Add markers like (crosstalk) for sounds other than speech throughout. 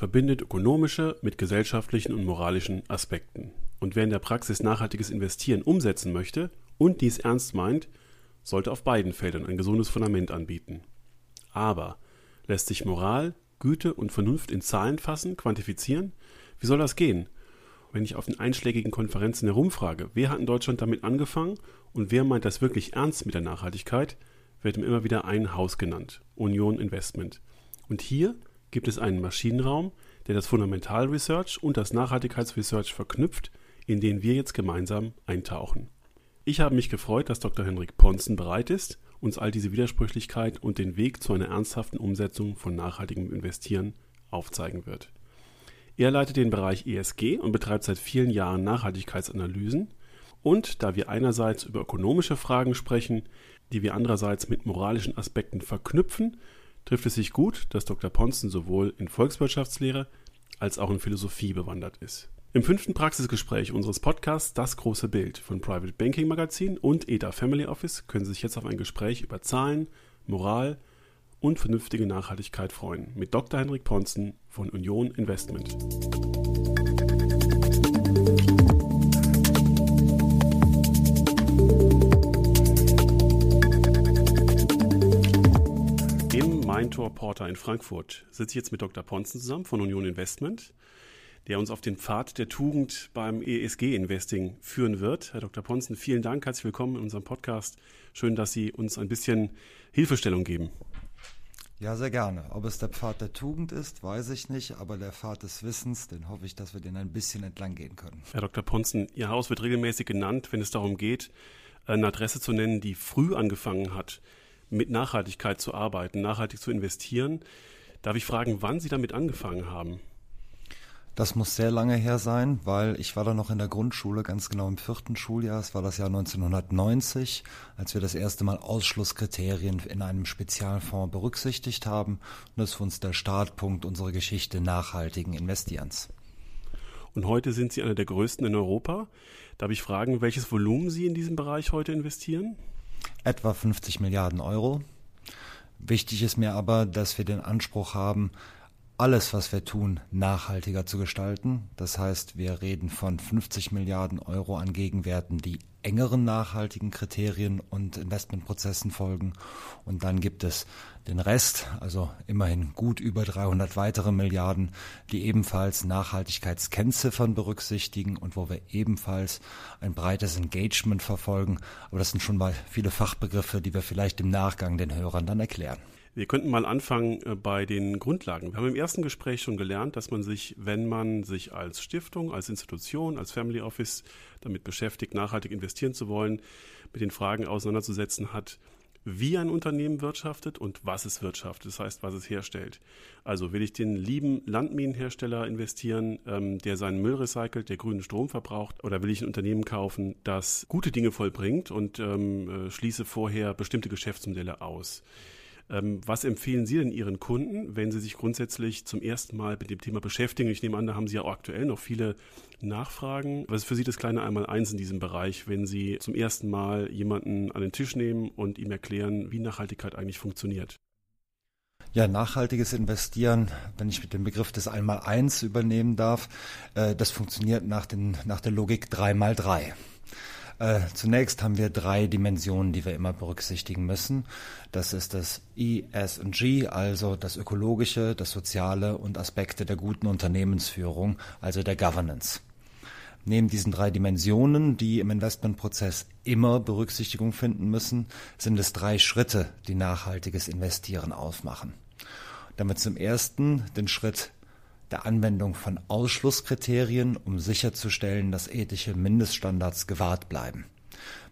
Verbindet ökonomische mit gesellschaftlichen und moralischen Aspekten. Und wer in der Praxis nachhaltiges Investieren umsetzen möchte und dies ernst meint, sollte auf beiden Feldern ein gesundes Fundament anbieten. Aber lässt sich Moral, Güte und Vernunft in Zahlen fassen, quantifizieren? Wie soll das gehen? Wenn ich auf den einschlägigen Konferenzen herumfrage, wer hat in Deutschland damit angefangen und wer meint das wirklich ernst mit der Nachhaltigkeit, wird ihm immer wieder ein Haus genannt, Union Investment. Und hier gibt es einen Maschinenraum, der das Fundamental Research und das Nachhaltigkeitsresearch verknüpft, in den wir jetzt gemeinsam eintauchen. Ich habe mich gefreut, dass Dr. Henrik Ponzen bereit ist, uns all diese Widersprüchlichkeit und den Weg zu einer ernsthaften Umsetzung von nachhaltigem Investieren aufzeigen wird. Er leitet den Bereich ESG und betreibt seit vielen Jahren Nachhaltigkeitsanalysen. Und da wir einerseits über ökonomische Fragen sprechen, die wir andererseits mit moralischen Aspekten verknüpfen, trifft es sich gut, dass Dr. Ponzen sowohl in Volkswirtschaftslehre als auch in Philosophie bewandert ist. Im fünften Praxisgespräch unseres Podcasts Das große Bild von Private Banking Magazin und EDA Family Office können Sie sich jetzt auf ein Gespräch über Zahlen, Moral und vernünftige Nachhaltigkeit freuen mit Dr. Henrik Ponzen von Union Investment. Im Mindtor Porter in Frankfurt sitze ich jetzt mit Dr. Ponzen zusammen von Union Investment der uns auf den Pfad der Tugend beim ESG-Investing führen wird. Herr Dr. Ponzen, vielen Dank, herzlich willkommen in unserem Podcast. Schön, dass Sie uns ein bisschen Hilfestellung geben. Ja, sehr gerne. Ob es der Pfad der Tugend ist, weiß ich nicht, aber der Pfad des Wissens, den hoffe ich, dass wir den ein bisschen entlang gehen können. Herr Dr. Ponzen, Ihr Haus wird regelmäßig genannt, wenn es darum geht, eine Adresse zu nennen, die früh angefangen hat, mit Nachhaltigkeit zu arbeiten, nachhaltig zu investieren. Darf ich fragen, wann Sie damit angefangen haben? Das muss sehr lange her sein, weil ich war da noch in der Grundschule, ganz genau im vierten Schuljahr. Es war das Jahr 1990, als wir das erste Mal Ausschlusskriterien in einem Spezialfonds berücksichtigt haben. Und das ist für uns der Startpunkt unserer Geschichte nachhaltigen Investierens. Und heute sind Sie einer der größten in Europa. Darf ich fragen, welches Volumen Sie in diesem Bereich heute investieren? Etwa 50 Milliarden Euro. Wichtig ist mir aber, dass wir den Anspruch haben, alles, was wir tun, nachhaltiger zu gestalten. Das heißt, wir reden von 50 Milliarden Euro an Gegenwerten, die engeren nachhaltigen Kriterien und Investmentprozessen folgen. Und dann gibt es den Rest, also immerhin gut über 300 weitere Milliarden, die ebenfalls Nachhaltigkeitskennziffern berücksichtigen und wo wir ebenfalls ein breites Engagement verfolgen. Aber das sind schon mal viele Fachbegriffe, die wir vielleicht im Nachgang den Hörern dann erklären. Wir könnten mal anfangen äh, bei den Grundlagen. Wir haben im ersten Gespräch schon gelernt, dass man sich, wenn man sich als Stiftung, als Institution, als Family Office damit beschäftigt, nachhaltig investieren zu wollen, mit den Fragen auseinanderzusetzen hat, wie ein Unternehmen wirtschaftet und was es wirtschaftet, das heißt, was es herstellt. Also will ich den lieben Landminenhersteller investieren, ähm, der seinen Müll recycelt, der grünen Strom verbraucht, oder will ich ein Unternehmen kaufen, das gute Dinge vollbringt und ähm, äh, schließe vorher bestimmte Geschäftsmodelle aus. Ähm, was empfehlen Sie denn Ihren Kunden, wenn Sie sich grundsätzlich zum ersten Mal mit dem Thema beschäftigen? Ich nehme an, da haben Sie ja auch aktuell noch viele Nachfragen. Was ist für Sie das kleine Einmaleins in diesem Bereich, wenn Sie zum ersten Mal jemanden an den Tisch nehmen und ihm erklären, wie Nachhaltigkeit eigentlich funktioniert? Ja, nachhaltiges Investieren, wenn ich mit dem Begriff des Einmaleins übernehmen darf, äh, das funktioniert nach, den, nach der Logik 3 mal 3. Äh, zunächst haben wir drei Dimensionen, die wir immer berücksichtigen müssen. Das ist das ESG, also das ökologische, das soziale und Aspekte der guten Unternehmensführung, also der Governance. Neben diesen drei Dimensionen, die im Investmentprozess immer Berücksichtigung finden müssen, sind es drei Schritte, die nachhaltiges Investieren ausmachen. Damit zum ersten den Schritt der Anwendung von Ausschlusskriterien, um sicherzustellen, dass ethische Mindeststandards gewahrt bleiben.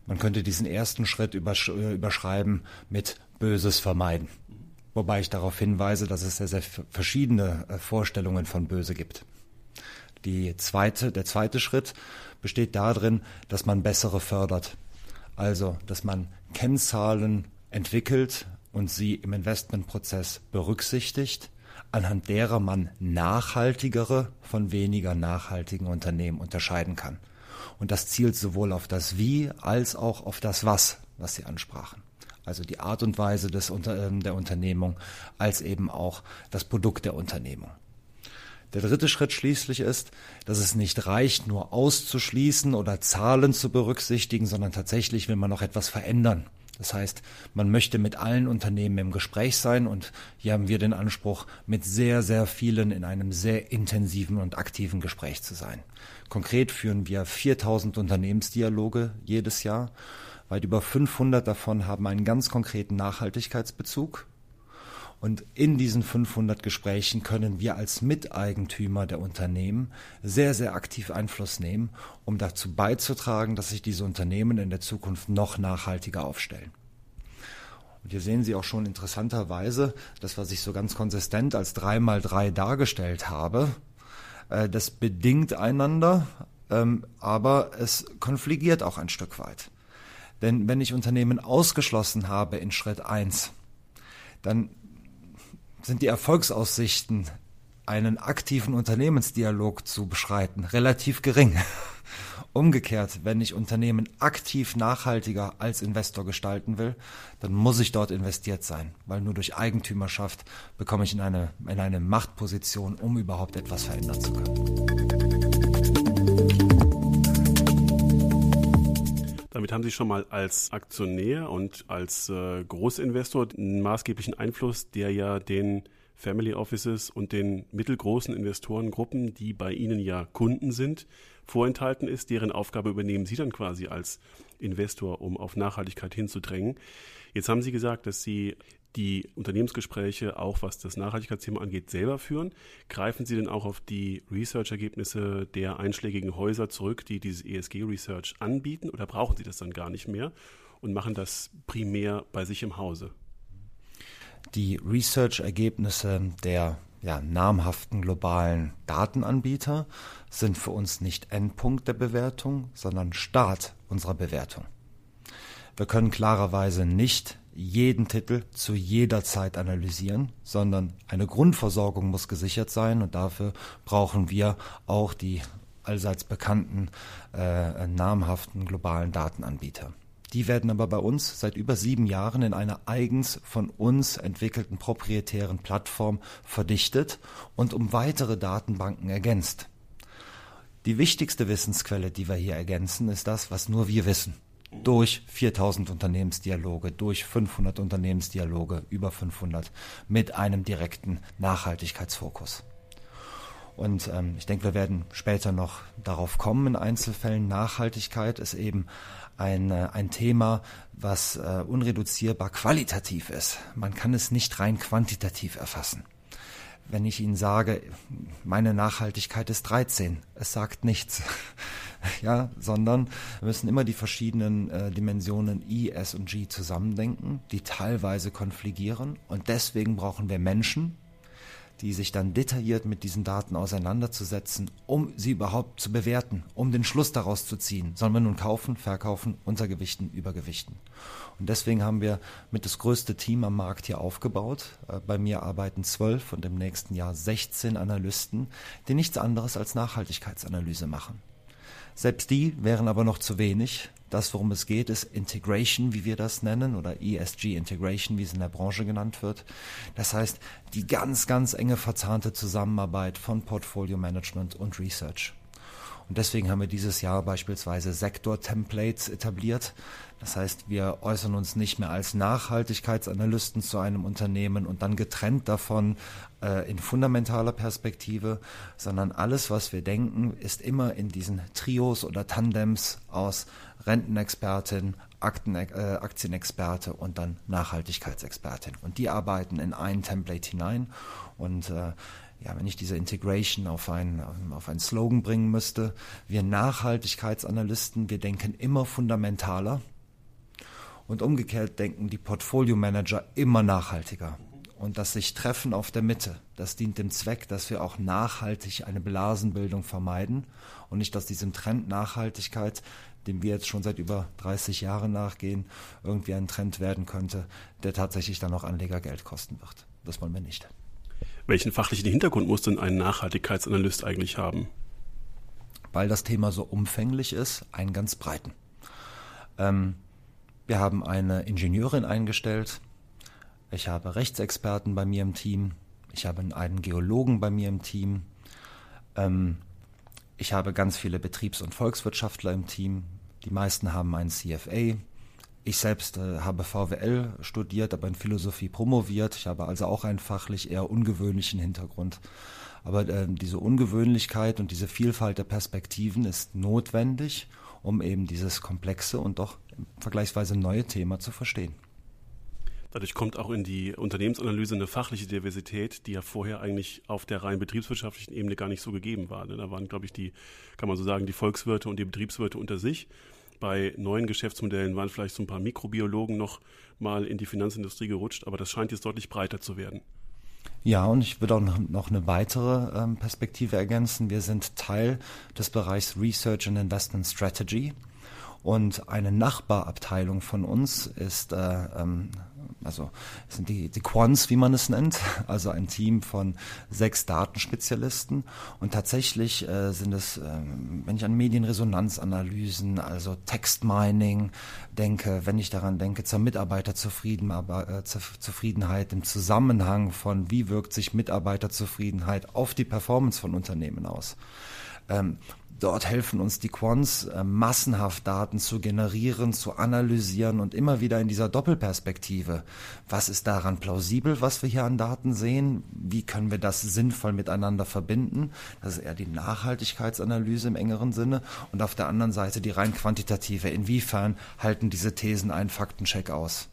Man könnte diesen ersten Schritt übersch äh, überschreiben mit Böses vermeiden. Wobei ich darauf hinweise, dass es sehr, sehr verschiedene äh, Vorstellungen von Böse gibt. Die zweite, der zweite Schritt besteht darin, dass man bessere fördert. Also, dass man Kennzahlen entwickelt und sie im Investmentprozess berücksichtigt, anhand derer man nachhaltigere von weniger nachhaltigen Unternehmen unterscheiden kann. Und das zielt sowohl auf das Wie als auch auf das Was, was Sie ansprachen. Also die Art und Weise des, ähm, der Unternehmung als eben auch das Produkt der Unternehmung. Der dritte Schritt schließlich ist, dass es nicht reicht, nur auszuschließen oder Zahlen zu berücksichtigen, sondern tatsächlich will man noch etwas verändern. Das heißt, man möchte mit allen Unternehmen im Gespräch sein und hier haben wir den Anspruch, mit sehr, sehr vielen in einem sehr intensiven und aktiven Gespräch zu sein. Konkret führen wir 4000 Unternehmensdialoge jedes Jahr. Weit über 500 davon haben einen ganz konkreten Nachhaltigkeitsbezug und in diesen 500 Gesprächen können wir als Miteigentümer der Unternehmen sehr, sehr aktiv Einfluss nehmen, um dazu beizutragen, dass sich diese Unternehmen in der Zukunft noch nachhaltiger aufstellen. Und hier sehen Sie auch schon interessanterweise, das, was ich so ganz konsistent als 3 mal 3 dargestellt habe, äh, das bedingt einander, ähm, aber es konfligiert auch ein Stück weit. Denn wenn ich Unternehmen ausgeschlossen habe in Schritt 1, dann sind die Erfolgsaussichten, einen aktiven Unternehmensdialog zu beschreiten, relativ gering. (laughs) Umgekehrt, wenn ich Unternehmen aktiv nachhaltiger als Investor gestalten will, dann muss ich dort investiert sein, weil nur durch Eigentümerschaft bekomme ich in eine, in eine Machtposition, um überhaupt etwas verändern zu können. Damit haben Sie schon mal als Aktionär und als äh, Großinvestor einen maßgeblichen Einfluss, der ja den Family Offices und den mittelgroßen Investorengruppen, die bei Ihnen ja Kunden sind, vorenthalten ist. Deren Aufgabe übernehmen Sie dann quasi als Investor, um auf Nachhaltigkeit hinzudrängen. Jetzt haben Sie gesagt, dass Sie die Unternehmensgespräche auch was das Nachhaltigkeitsthema angeht, selber führen? Greifen Sie denn auch auf die Research-Ergebnisse der einschlägigen Häuser zurück, die dieses ESG-Research anbieten oder brauchen Sie das dann gar nicht mehr und machen das primär bei sich im Hause? Die Research-Ergebnisse der ja, namhaften globalen Datenanbieter sind für uns nicht Endpunkt der Bewertung, sondern Start unserer Bewertung. Wir können klarerweise nicht jeden Titel zu jeder Zeit analysieren, sondern eine Grundversorgung muss gesichert sein und dafür brauchen wir auch die allseits bekannten äh, namhaften globalen Datenanbieter. Die werden aber bei uns seit über sieben Jahren in einer eigens von uns entwickelten proprietären Plattform verdichtet und um weitere Datenbanken ergänzt. Die wichtigste Wissensquelle, die wir hier ergänzen, ist das, was nur wir wissen durch 4000 Unternehmensdialoge, durch 500 Unternehmensdialoge, über 500 mit einem direkten Nachhaltigkeitsfokus. Und ähm, ich denke, wir werden später noch darauf kommen in Einzelfällen. Nachhaltigkeit ist eben ein, äh, ein Thema, was äh, unreduzierbar qualitativ ist. Man kann es nicht rein quantitativ erfassen wenn ich Ihnen sage, meine Nachhaltigkeit ist 13. Es sagt nichts. (laughs) ja, sondern wir müssen immer die verschiedenen äh, Dimensionen I, S und G zusammendenken, die teilweise konfligieren. Und deswegen brauchen wir Menschen, die sich dann detailliert mit diesen Daten auseinanderzusetzen, um sie überhaupt zu bewerten, um den Schluss daraus zu ziehen. Sollen wir nun kaufen, verkaufen, untergewichten, übergewichten? Und deswegen haben wir mit das größte Team am Markt hier aufgebaut. Äh, bei mir arbeiten zwölf und im nächsten Jahr 16 Analysten, die nichts anderes als Nachhaltigkeitsanalyse machen. Selbst die wären aber noch zu wenig. Das, worum es geht, ist Integration, wie wir das nennen, oder ESG Integration, wie es in der Branche genannt wird. Das heißt, die ganz, ganz enge verzahnte Zusammenarbeit von Portfolio Management und Research. Und deswegen haben wir dieses Jahr beispielsweise Sektor-Templates etabliert. Das heißt, wir äußern uns nicht mehr als Nachhaltigkeitsanalysten zu einem Unternehmen und dann getrennt davon äh, in fundamentaler Perspektive, sondern alles, was wir denken, ist immer in diesen Trios oder Tandems aus Rentenexpertin, Akten, äh, Aktienexperte und dann Nachhaltigkeitsexpertin. Und die arbeiten in ein Template hinein und äh, ja, wenn ich diese Integration auf ein, auf einen Slogan bringen müsste, wir Nachhaltigkeitsanalysten, wir denken immer fundamentaler und umgekehrt denken die Portfolio Manager immer nachhaltiger. Und das sich treffen auf der Mitte, das dient dem Zweck, dass wir auch nachhaltig eine Blasenbildung vermeiden und nicht aus diesem Trend Nachhaltigkeit, dem wir jetzt schon seit über 30 Jahren nachgehen, irgendwie ein Trend werden könnte, der tatsächlich dann auch Anleger Geld kosten wird. Das wollen wir nicht. Welchen fachlichen Hintergrund muss denn ein Nachhaltigkeitsanalyst eigentlich haben? Weil das Thema so umfänglich ist, einen ganz breiten. Ähm, wir haben eine Ingenieurin eingestellt. Ich habe Rechtsexperten bei mir im Team. Ich habe einen Geologen bei mir im Team. Ähm, ich habe ganz viele Betriebs- und Volkswirtschaftler im Team. Die meisten haben einen CFA. Ich selbst äh, habe VWL studiert, aber in Philosophie promoviert. Ich habe also auch einen fachlich eher ungewöhnlichen Hintergrund. Aber äh, diese Ungewöhnlichkeit und diese Vielfalt der Perspektiven ist notwendig, um eben dieses komplexe und doch vergleichsweise neue Thema zu verstehen. Dadurch kommt auch in die Unternehmensanalyse eine fachliche Diversität, die ja vorher eigentlich auf der rein betriebswirtschaftlichen Ebene gar nicht so gegeben war. Da waren, glaube ich, die, kann man so sagen, die Volkswirte und die Betriebswirte unter sich. Bei neuen Geschäftsmodellen waren vielleicht so ein paar Mikrobiologen noch mal in die Finanzindustrie gerutscht, aber das scheint jetzt deutlich breiter zu werden. Ja, und ich würde auch noch eine weitere ähm, Perspektive ergänzen. Wir sind Teil des Bereichs Research and Investment Strategy. Und eine Nachbarabteilung von uns ist äh, ähm, also sind die, die Quants, wie man es nennt, also ein Team von sechs Datenspezialisten. Und tatsächlich äh, sind es, äh, wenn ich an Medienresonanzanalysen, also Textmining denke, wenn ich daran denke, zur Mitarbeiterzufriedenheit äh, im Zusammenhang von, wie wirkt sich Mitarbeiterzufriedenheit auf die Performance von Unternehmen aus. Ähm, Dort helfen uns die Quants, äh, massenhaft Daten zu generieren, zu analysieren und immer wieder in dieser Doppelperspektive. Was ist daran plausibel, was wir hier an Daten sehen? Wie können wir das sinnvoll miteinander verbinden? Das ist eher die Nachhaltigkeitsanalyse im engeren Sinne. Und auf der anderen Seite die rein quantitative. Inwiefern halten diese Thesen einen Faktencheck aus?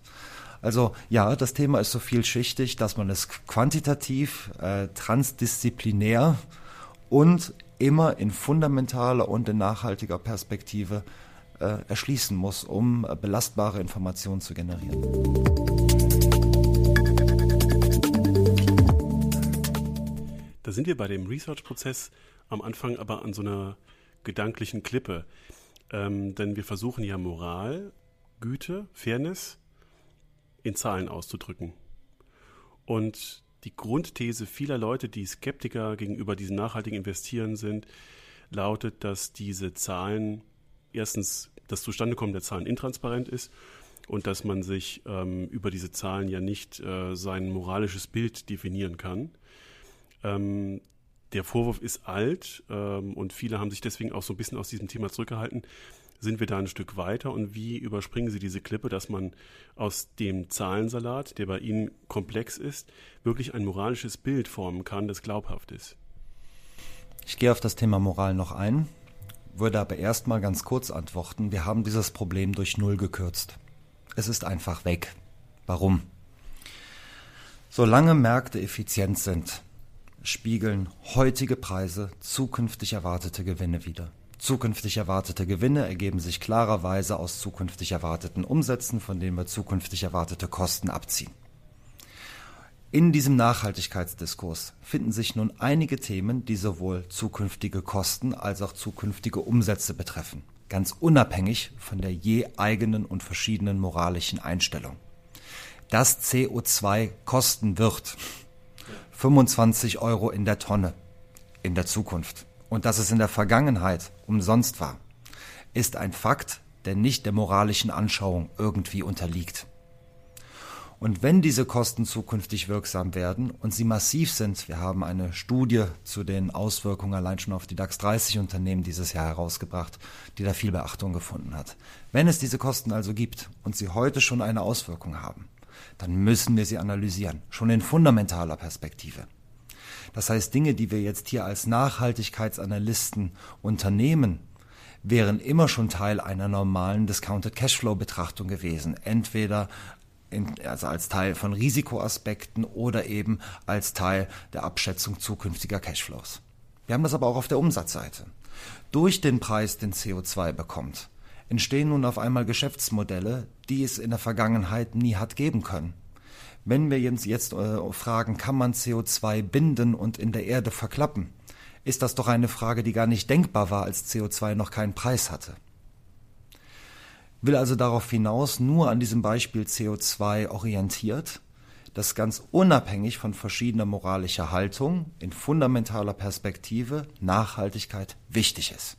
Also ja, das Thema ist so vielschichtig, dass man es quantitativ, äh, transdisziplinär und immer in fundamentaler und in nachhaltiger Perspektive äh, erschließen muss, um äh, belastbare Informationen zu generieren. Da sind wir bei dem Research-Prozess am Anfang aber an so einer gedanklichen Klippe. Ähm, denn wir versuchen ja Moral, Güte, Fairness in Zahlen auszudrücken. Und die Grundthese vieler Leute, die Skeptiker gegenüber diesem nachhaltigen Investieren sind, lautet, dass diese Zahlen erstens das Zustandekommen der Zahlen intransparent ist und dass man sich ähm, über diese Zahlen ja nicht äh, sein moralisches Bild definieren kann. Ähm, der Vorwurf ist alt ähm, und viele haben sich deswegen auch so ein bisschen aus diesem Thema zurückgehalten sind wir da ein Stück weiter und wie überspringen Sie diese Klippe, dass man aus dem Zahlensalat, der bei Ihnen komplex ist, wirklich ein moralisches Bild formen kann, das glaubhaft ist? Ich gehe auf das Thema Moral noch ein, würde aber erstmal ganz kurz antworten. Wir haben dieses Problem durch Null gekürzt. Es ist einfach weg. Warum? Solange Märkte effizient sind, spiegeln heutige Preise zukünftig erwartete Gewinne wider. Zukünftig erwartete Gewinne ergeben sich klarerweise aus zukünftig erwarteten Umsätzen, von denen wir zukünftig erwartete Kosten abziehen. In diesem Nachhaltigkeitsdiskurs finden sich nun einige Themen, die sowohl zukünftige Kosten als auch zukünftige Umsätze betreffen, ganz unabhängig von der je eigenen und verschiedenen moralischen Einstellung. Dass CO2 kosten wird 25 Euro in der Tonne in der Zukunft und dass es in der Vergangenheit umsonst war, ist ein Fakt, der nicht der moralischen Anschauung irgendwie unterliegt. Und wenn diese Kosten zukünftig wirksam werden und sie massiv sind, wir haben eine Studie zu den Auswirkungen allein schon auf die DAX 30 Unternehmen dieses Jahr herausgebracht, die da viel Beachtung gefunden hat. Wenn es diese Kosten also gibt und sie heute schon eine Auswirkung haben, dann müssen wir sie analysieren, schon in fundamentaler Perspektive. Das heißt, Dinge, die wir jetzt hier als Nachhaltigkeitsanalysten unternehmen, wären immer schon Teil einer normalen Discounted Cashflow Betrachtung gewesen. Entweder in, also als Teil von Risikoaspekten oder eben als Teil der Abschätzung zukünftiger Cashflows. Wir haben das aber auch auf der Umsatzseite. Durch den Preis, den CO2 bekommt, entstehen nun auf einmal Geschäftsmodelle, die es in der Vergangenheit nie hat geben können. Wenn wir jetzt, jetzt äh, fragen, kann man CO2 binden und in der Erde verklappen, ist das doch eine Frage, die gar nicht denkbar war, als CO2 noch keinen Preis hatte. Will also darauf hinaus, nur an diesem Beispiel CO2 orientiert, dass ganz unabhängig von verschiedener moralischer Haltung in fundamentaler Perspektive Nachhaltigkeit wichtig ist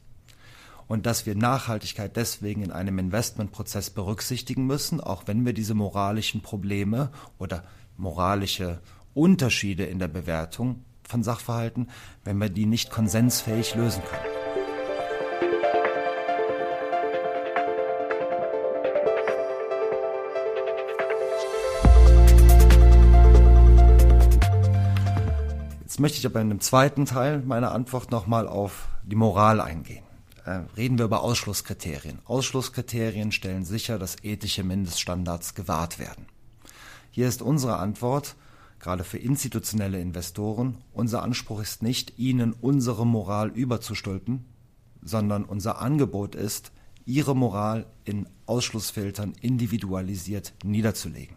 und dass wir Nachhaltigkeit deswegen in einem Investmentprozess berücksichtigen müssen, auch wenn wir diese moralischen Probleme oder moralische Unterschiede in der Bewertung von Sachverhalten, wenn wir die nicht konsensfähig lösen können. Jetzt möchte ich aber in dem zweiten Teil meiner Antwort nochmal auf die Moral eingehen. Äh, reden wir über Ausschlusskriterien. Ausschlusskriterien stellen sicher, dass ethische Mindeststandards gewahrt werden. Hier ist unsere Antwort, gerade für institutionelle Investoren, unser Anspruch ist nicht, ihnen unsere Moral überzustülpen, sondern unser Angebot ist, ihre Moral in Ausschlussfiltern individualisiert niederzulegen.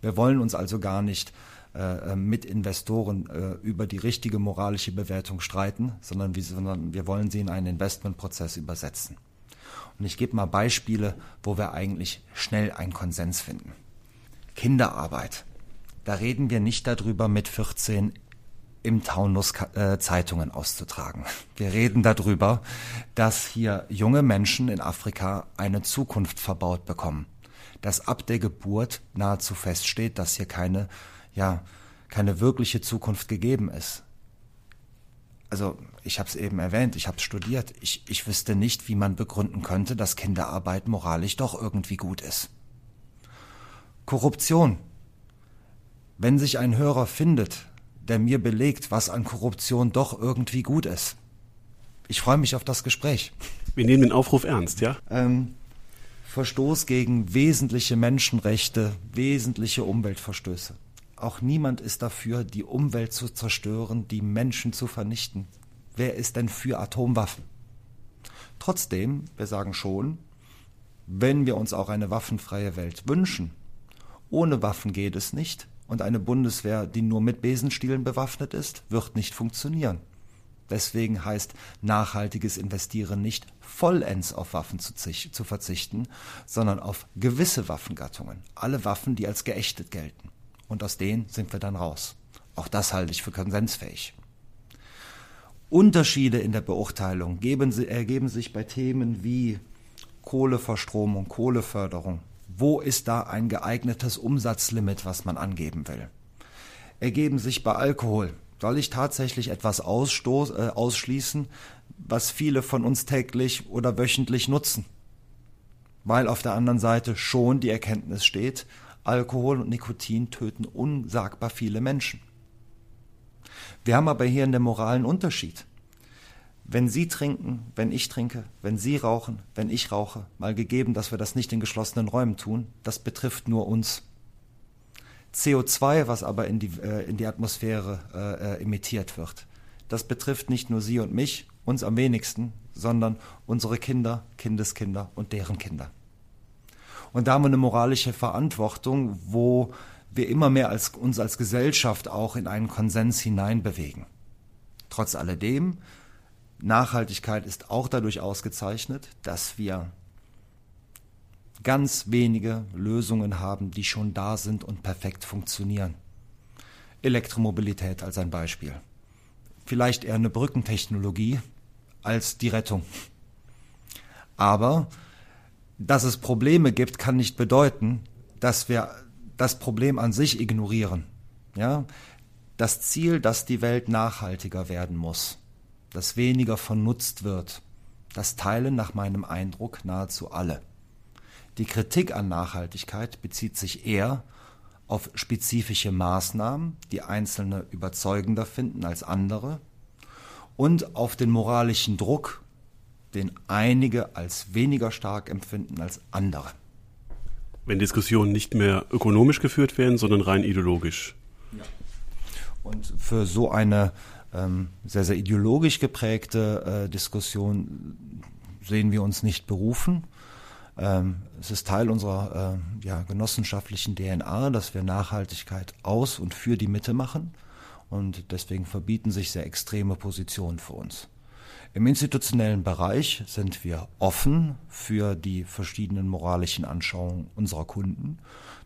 Wir wollen uns also gar nicht äh, mit Investoren äh, über die richtige moralische Bewertung streiten, sondern wir, wollen sie in einen Investmentprozess übersetzen. Und ich gebe mal Beispiele, wo wir eigentlich schnell einen Konsens finden. Kinderarbeit. Da reden wir nicht darüber, mit 14 im Taunus äh, Zeitungen auszutragen. Wir reden darüber, dass hier junge Menschen in Afrika eine Zukunft verbaut bekommen. Dass ab der Geburt nahezu feststeht, dass hier keine ja keine wirkliche Zukunft gegeben ist. Also ich habe es eben erwähnt, ich habe studiert. Ich, ich wüsste nicht, wie man begründen könnte, dass Kinderarbeit moralisch doch irgendwie gut ist. Korruption. Wenn sich ein Hörer findet, der mir belegt, was an Korruption doch irgendwie gut ist. Ich freue mich auf das Gespräch. Wir nehmen den Aufruf ernst, ja? Ähm, Verstoß gegen wesentliche Menschenrechte, wesentliche Umweltverstöße. Auch niemand ist dafür, die Umwelt zu zerstören, die Menschen zu vernichten. Wer ist denn für Atomwaffen? Trotzdem, wir sagen schon, wenn wir uns auch eine waffenfreie Welt wünschen, ohne Waffen geht es nicht und eine Bundeswehr, die nur mit Besenstielen bewaffnet ist, wird nicht funktionieren. Deswegen heißt nachhaltiges Investieren nicht vollends auf Waffen zu, zu verzichten, sondern auf gewisse Waffengattungen, alle Waffen, die als geächtet gelten und aus denen sind wir dann raus. Auch das halte ich für konsensfähig. Unterschiede in der Beurteilung geben, ergeben sich bei Themen wie Kohleverstromung, Kohleförderung. Wo ist da ein geeignetes Umsatzlimit, was man angeben will? Ergeben sich bei Alkohol. Soll ich tatsächlich etwas ausstoß, äh, ausschließen, was viele von uns täglich oder wöchentlich nutzen? Weil auf der anderen Seite schon die Erkenntnis steht, Alkohol und Nikotin töten unsagbar viele Menschen. Wir haben aber hier einen moralen Unterschied. Wenn Sie trinken, wenn ich trinke, wenn Sie rauchen, wenn ich rauche, mal gegeben, dass wir das nicht in geschlossenen Räumen tun, das betrifft nur uns. CO2, was aber in die, äh, in die Atmosphäre äh, äh, emittiert wird, das betrifft nicht nur Sie und mich, uns am wenigsten, sondern unsere Kinder, Kindeskinder und deren Kinder. Und da haben wir eine moralische Verantwortung, wo wir immer mehr als, uns als Gesellschaft auch in einen Konsens hineinbewegen. Trotz alledem, Nachhaltigkeit ist auch dadurch ausgezeichnet, dass wir ganz wenige Lösungen haben, die schon da sind und perfekt funktionieren. Elektromobilität als ein Beispiel. Vielleicht eher eine Brückentechnologie als die Rettung. Aber dass es Probleme gibt, kann nicht bedeuten, dass wir das Problem an sich ignorieren. Ja? Das Ziel, dass die Welt nachhaltiger werden muss, dass weniger vernutzt wird, das teilen nach meinem Eindruck nahezu alle. Die Kritik an Nachhaltigkeit bezieht sich eher auf spezifische Maßnahmen, die Einzelne überzeugender finden als andere, und auf den moralischen Druck den einige als weniger stark empfinden als andere. Wenn Diskussionen nicht mehr ökonomisch geführt werden, sondern rein ideologisch. Ja. Und für so eine ähm, sehr, sehr ideologisch geprägte äh, Diskussion sehen wir uns nicht berufen. Ähm, es ist Teil unserer äh, ja, genossenschaftlichen DNA, dass wir Nachhaltigkeit aus und für die Mitte machen. Und deswegen verbieten sich sehr extreme Positionen für uns. Im institutionellen Bereich sind wir offen für die verschiedenen moralischen Anschauungen unserer Kunden.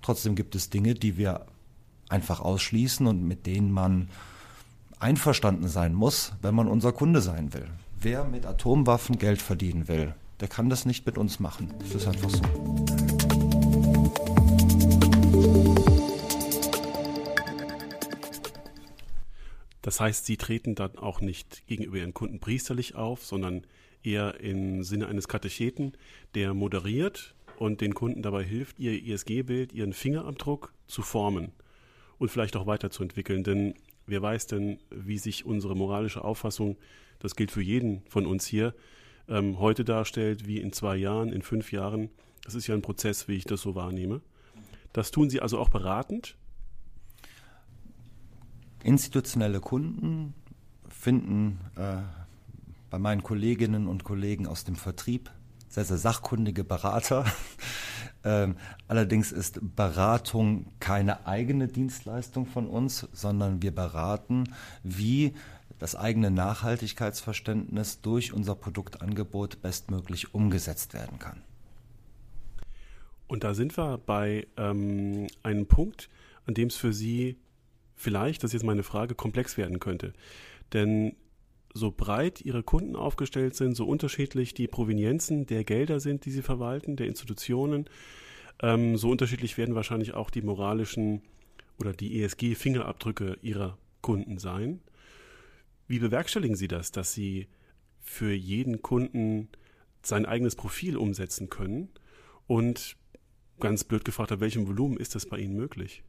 Trotzdem gibt es Dinge, die wir einfach ausschließen und mit denen man einverstanden sein muss, wenn man unser Kunde sein will. Wer mit Atomwaffen Geld verdienen will, der kann das nicht mit uns machen. Das ist einfach so. Das heißt, Sie treten dann auch nicht gegenüber Ihren Kunden priesterlich auf, sondern eher im Sinne eines Katecheten, der moderiert und den Kunden dabei hilft, ihr ESG-Bild, ihren Fingerabdruck zu formen und vielleicht auch weiterzuentwickeln. Denn wer weiß denn, wie sich unsere moralische Auffassung, das gilt für jeden von uns hier, ähm, heute darstellt, wie in zwei Jahren, in fünf Jahren. Das ist ja ein Prozess, wie ich das so wahrnehme. Das tun Sie also auch beratend? Institutionelle Kunden finden äh, bei meinen Kolleginnen und Kollegen aus dem Vertrieb sehr, sehr sachkundige Berater. (laughs) ähm, allerdings ist Beratung keine eigene Dienstleistung von uns, sondern wir beraten, wie das eigene Nachhaltigkeitsverständnis durch unser Produktangebot bestmöglich umgesetzt werden kann. Und da sind wir bei ähm, einem Punkt, an dem es für Sie vielleicht, das ist jetzt meine Frage, komplex werden könnte. Denn so breit ihre Kunden aufgestellt sind, so unterschiedlich die Provenienzen der Gelder sind, die sie verwalten, der Institutionen, ähm, so unterschiedlich werden wahrscheinlich auch die moralischen oder die ESG-Fingerabdrücke ihrer Kunden sein. Wie bewerkstelligen Sie das, dass Sie für jeden Kunden sein eigenes Profil umsetzen können? Und ganz blöd gefragt, ab welchem Volumen ist das bei Ihnen möglich?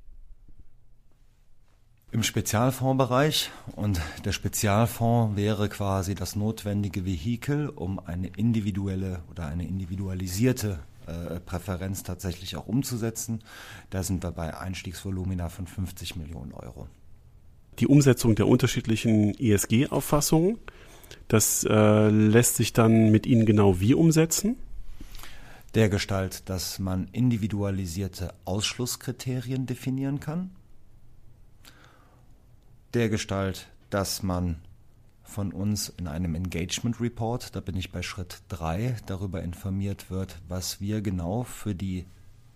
Im Spezialfondsbereich und der Spezialfonds wäre quasi das notwendige Vehikel, um eine individuelle oder eine individualisierte äh, Präferenz tatsächlich auch umzusetzen. Da sind wir bei Einstiegsvolumina von 50 Millionen Euro. Die Umsetzung der unterschiedlichen ESG-Auffassungen, das äh, lässt sich dann mit Ihnen genau wie umsetzen? Der Gestalt, dass man individualisierte Ausschlusskriterien definieren kann der Gestalt, dass man von uns in einem Engagement Report, da bin ich bei Schritt 3, darüber informiert wird, was wir genau für die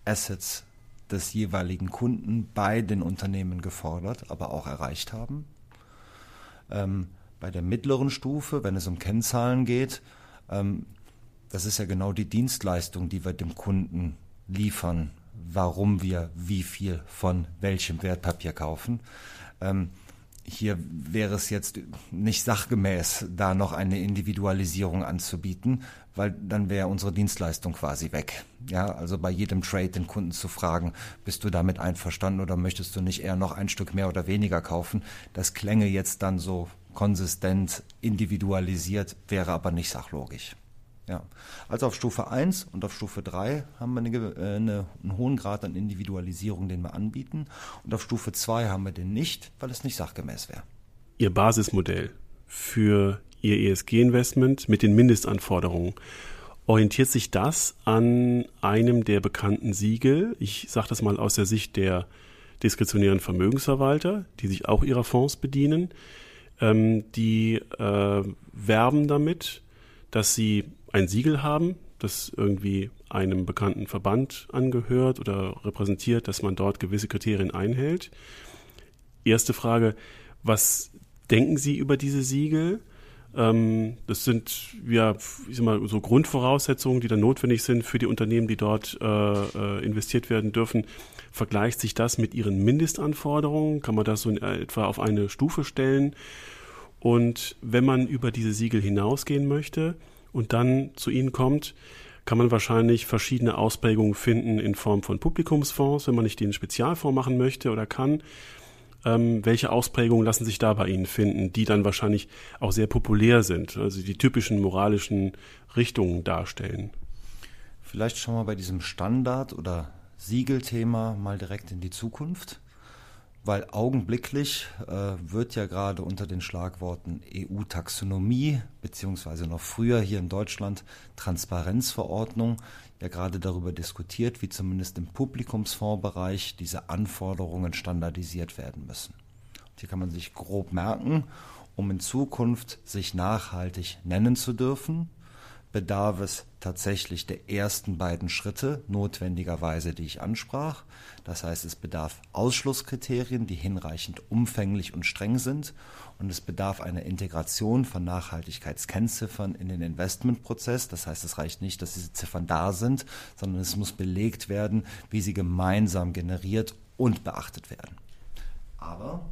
Assets des jeweiligen Kunden bei den Unternehmen gefordert, aber auch erreicht haben. Ähm, bei der mittleren Stufe, wenn es um Kennzahlen geht, ähm, das ist ja genau die Dienstleistung, die wir dem Kunden liefern, warum wir wie viel von welchem Wertpapier kaufen. Ähm, hier wäre es jetzt nicht sachgemäß, da noch eine Individualisierung anzubieten, weil dann wäre unsere Dienstleistung quasi weg. Ja, also bei jedem Trade den Kunden zu fragen, bist du damit einverstanden oder möchtest du nicht eher noch ein Stück mehr oder weniger kaufen? Das klänge jetzt dann so konsistent individualisiert, wäre aber nicht sachlogisch. Ja. Also auf Stufe 1 und auf Stufe 3 haben wir eine, äh, eine, einen hohen Grad an Individualisierung, den wir anbieten. Und auf Stufe 2 haben wir den nicht, weil es nicht sachgemäß wäre. Ihr Basismodell für Ihr ESG-Investment mit den Mindestanforderungen, orientiert sich das an einem der bekannten Siegel? Ich sage das mal aus der Sicht der diskretionären Vermögensverwalter, die sich auch ihrer Fonds bedienen. Ähm, die äh, werben damit, dass sie ein Siegel haben, das irgendwie einem bekannten Verband angehört oder repräsentiert, dass man dort gewisse Kriterien einhält. Erste Frage, was denken Sie über diese Siegel? Ähm, das sind ja, ich sag mal, so Grundvoraussetzungen, die dann notwendig sind für die Unternehmen, die dort äh, äh investiert werden dürfen. Vergleicht sich das mit Ihren Mindestanforderungen? Kann man das so in etwa auf eine Stufe stellen? Und wenn man über diese Siegel hinausgehen möchte, und dann zu Ihnen kommt, kann man wahrscheinlich verschiedene Ausprägungen finden in Form von Publikumsfonds, wenn man nicht den Spezialfonds machen möchte oder kann. Ähm, welche Ausprägungen lassen sich da bei Ihnen finden, die dann wahrscheinlich auch sehr populär sind, also die typischen moralischen Richtungen darstellen? Vielleicht schauen wir bei diesem Standard- oder Siegelthema mal direkt in die Zukunft weil augenblicklich äh, wird ja gerade unter den Schlagworten EU-Taxonomie beziehungsweise noch früher hier in Deutschland Transparenzverordnung ja gerade darüber diskutiert, wie zumindest im Publikumsfondsbereich diese Anforderungen standardisiert werden müssen. Und hier kann man sich grob merken, um in Zukunft sich nachhaltig nennen zu dürfen, bedarf es tatsächlich der ersten beiden Schritte notwendigerweise, die ich ansprach. Das heißt, es bedarf Ausschlusskriterien, die hinreichend umfänglich und streng sind. Und es bedarf einer Integration von Nachhaltigkeitskennziffern in den Investmentprozess. Das heißt, es reicht nicht, dass diese Ziffern da sind, sondern es muss belegt werden, wie sie gemeinsam generiert und beachtet werden. Aber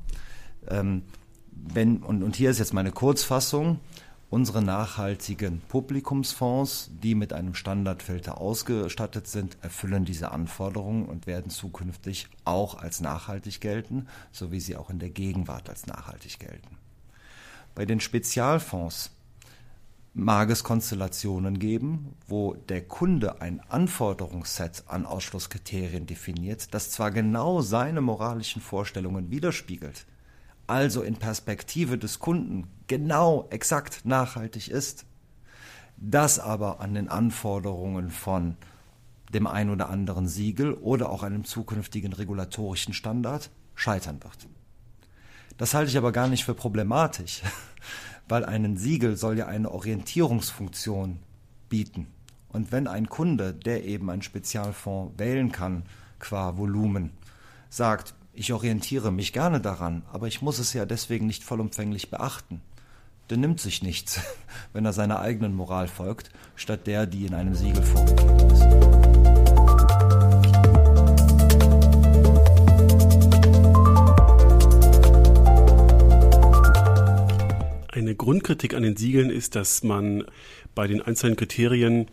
ähm, wenn, und, und hier ist jetzt meine Kurzfassung, unsere nachhaltigen Publikumsfonds, die mit einem Standardfilter ausgestattet sind, erfüllen diese Anforderungen und werden zukünftig auch als nachhaltig gelten, so wie sie auch in der Gegenwart als nachhaltig gelten. Bei den Spezialfonds mag es Konstellationen geben, wo der Kunde ein Anforderungsset an Ausschlusskriterien definiert, das zwar genau seine moralischen Vorstellungen widerspiegelt, also in Perspektive des Kunden genau exakt nachhaltig ist, das aber an den Anforderungen von dem ein oder anderen Siegel oder auch einem zukünftigen regulatorischen Standard scheitern wird. Das halte ich aber gar nicht für problematisch, (laughs) weil ein Siegel soll ja eine Orientierungsfunktion bieten. Und wenn ein Kunde, der eben einen Spezialfonds wählen kann, qua Volumen, sagt, ich orientiere mich gerne daran, aber ich muss es ja deswegen nicht vollumfänglich beachten. Der nimmt sich nichts, (laughs) wenn er seiner eigenen Moral folgt, statt der, die in einem Siegel vorgegeben ist. Eine Grundkritik an den Siegeln ist, dass man bei den einzelnen Kriterien